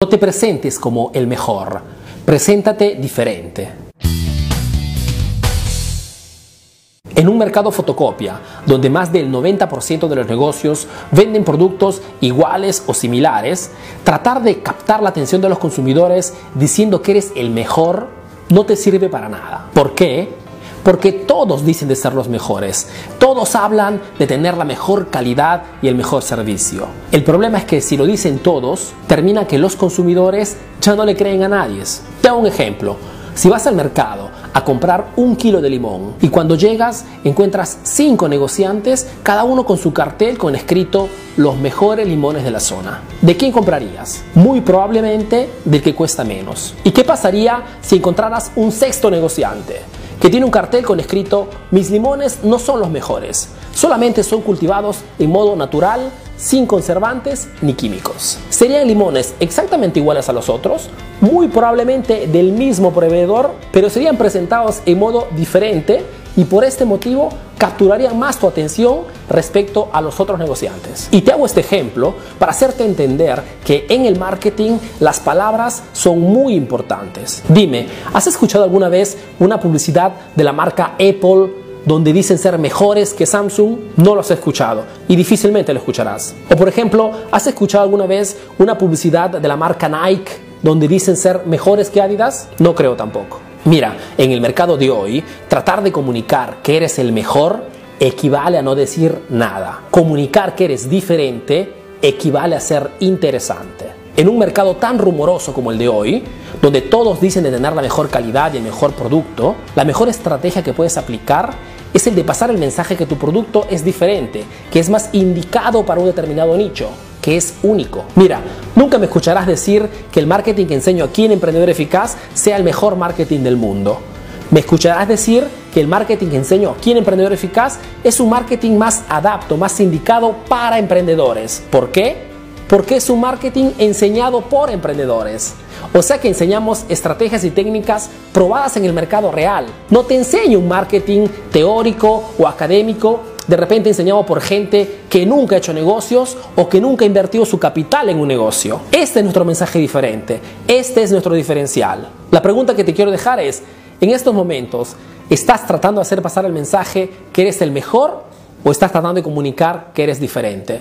No te presentes como el mejor, preséntate diferente. En un mercado fotocopia, donde más del 90% de los negocios venden productos iguales o similares, tratar de captar la atención de los consumidores diciendo que eres el mejor no te sirve para nada. ¿Por qué? Porque todos dicen de ser los mejores, todos hablan de tener la mejor calidad y el mejor servicio. El problema es que si lo dicen todos, termina que los consumidores ya no le creen a nadie. Te hago un ejemplo. Si vas al mercado a comprar un kilo de limón y cuando llegas encuentras cinco negociantes, cada uno con su cartel con escrito los mejores limones de la zona. ¿De quién comprarías? Muy probablemente del que cuesta menos. ¿Y qué pasaría si encontraras un sexto negociante? Que tiene un cartel con escrito mis limones no son los mejores, solamente son cultivados en modo natural, sin conservantes ni químicos. ¿Serían limones exactamente iguales a los otros? Muy probablemente del mismo proveedor, pero serían presentados en modo diferente y por este motivo capturarían más tu atención respecto a los otros negociantes. Y te hago este ejemplo para hacerte entender que en el marketing las palabras son muy importantes. Dime, ¿has escuchado alguna vez una publicidad de la marca Apple donde dicen ser mejores que Samsung, no lo has escuchado y difícilmente lo escucharás. O por ejemplo, ¿has escuchado alguna vez una publicidad de la marca Nike donde dicen ser mejores que Adidas? No creo tampoco. Mira, en el mercado de hoy, tratar de comunicar que eres el mejor equivale a no decir nada. Comunicar que eres diferente equivale a ser interesante. En un mercado tan rumoroso como el de hoy, donde todos dicen de tener la mejor calidad y el mejor producto, la mejor estrategia que puedes aplicar es el de pasar el mensaje que tu producto es diferente, que es más indicado para un determinado nicho, que es único. Mira, nunca me escucharás decir que el marketing que enseño aquí en Emprendedor Eficaz sea el mejor marketing del mundo. Me escucharás decir que el marketing que enseño aquí en Emprendedor Eficaz es un marketing más adapto, más indicado para emprendedores. ¿Por qué? Porque es un marketing enseñado por emprendedores. O sea que enseñamos estrategias y técnicas probadas en el mercado real. No te enseño un marketing teórico o académico de repente enseñado por gente que nunca ha hecho negocios o que nunca ha invertido su capital en un negocio. Este es nuestro mensaje diferente, este es nuestro diferencial. La pregunta que te quiero dejar es, en estos momentos, ¿estás tratando de hacer pasar el mensaje que eres el mejor o estás tratando de comunicar que eres diferente?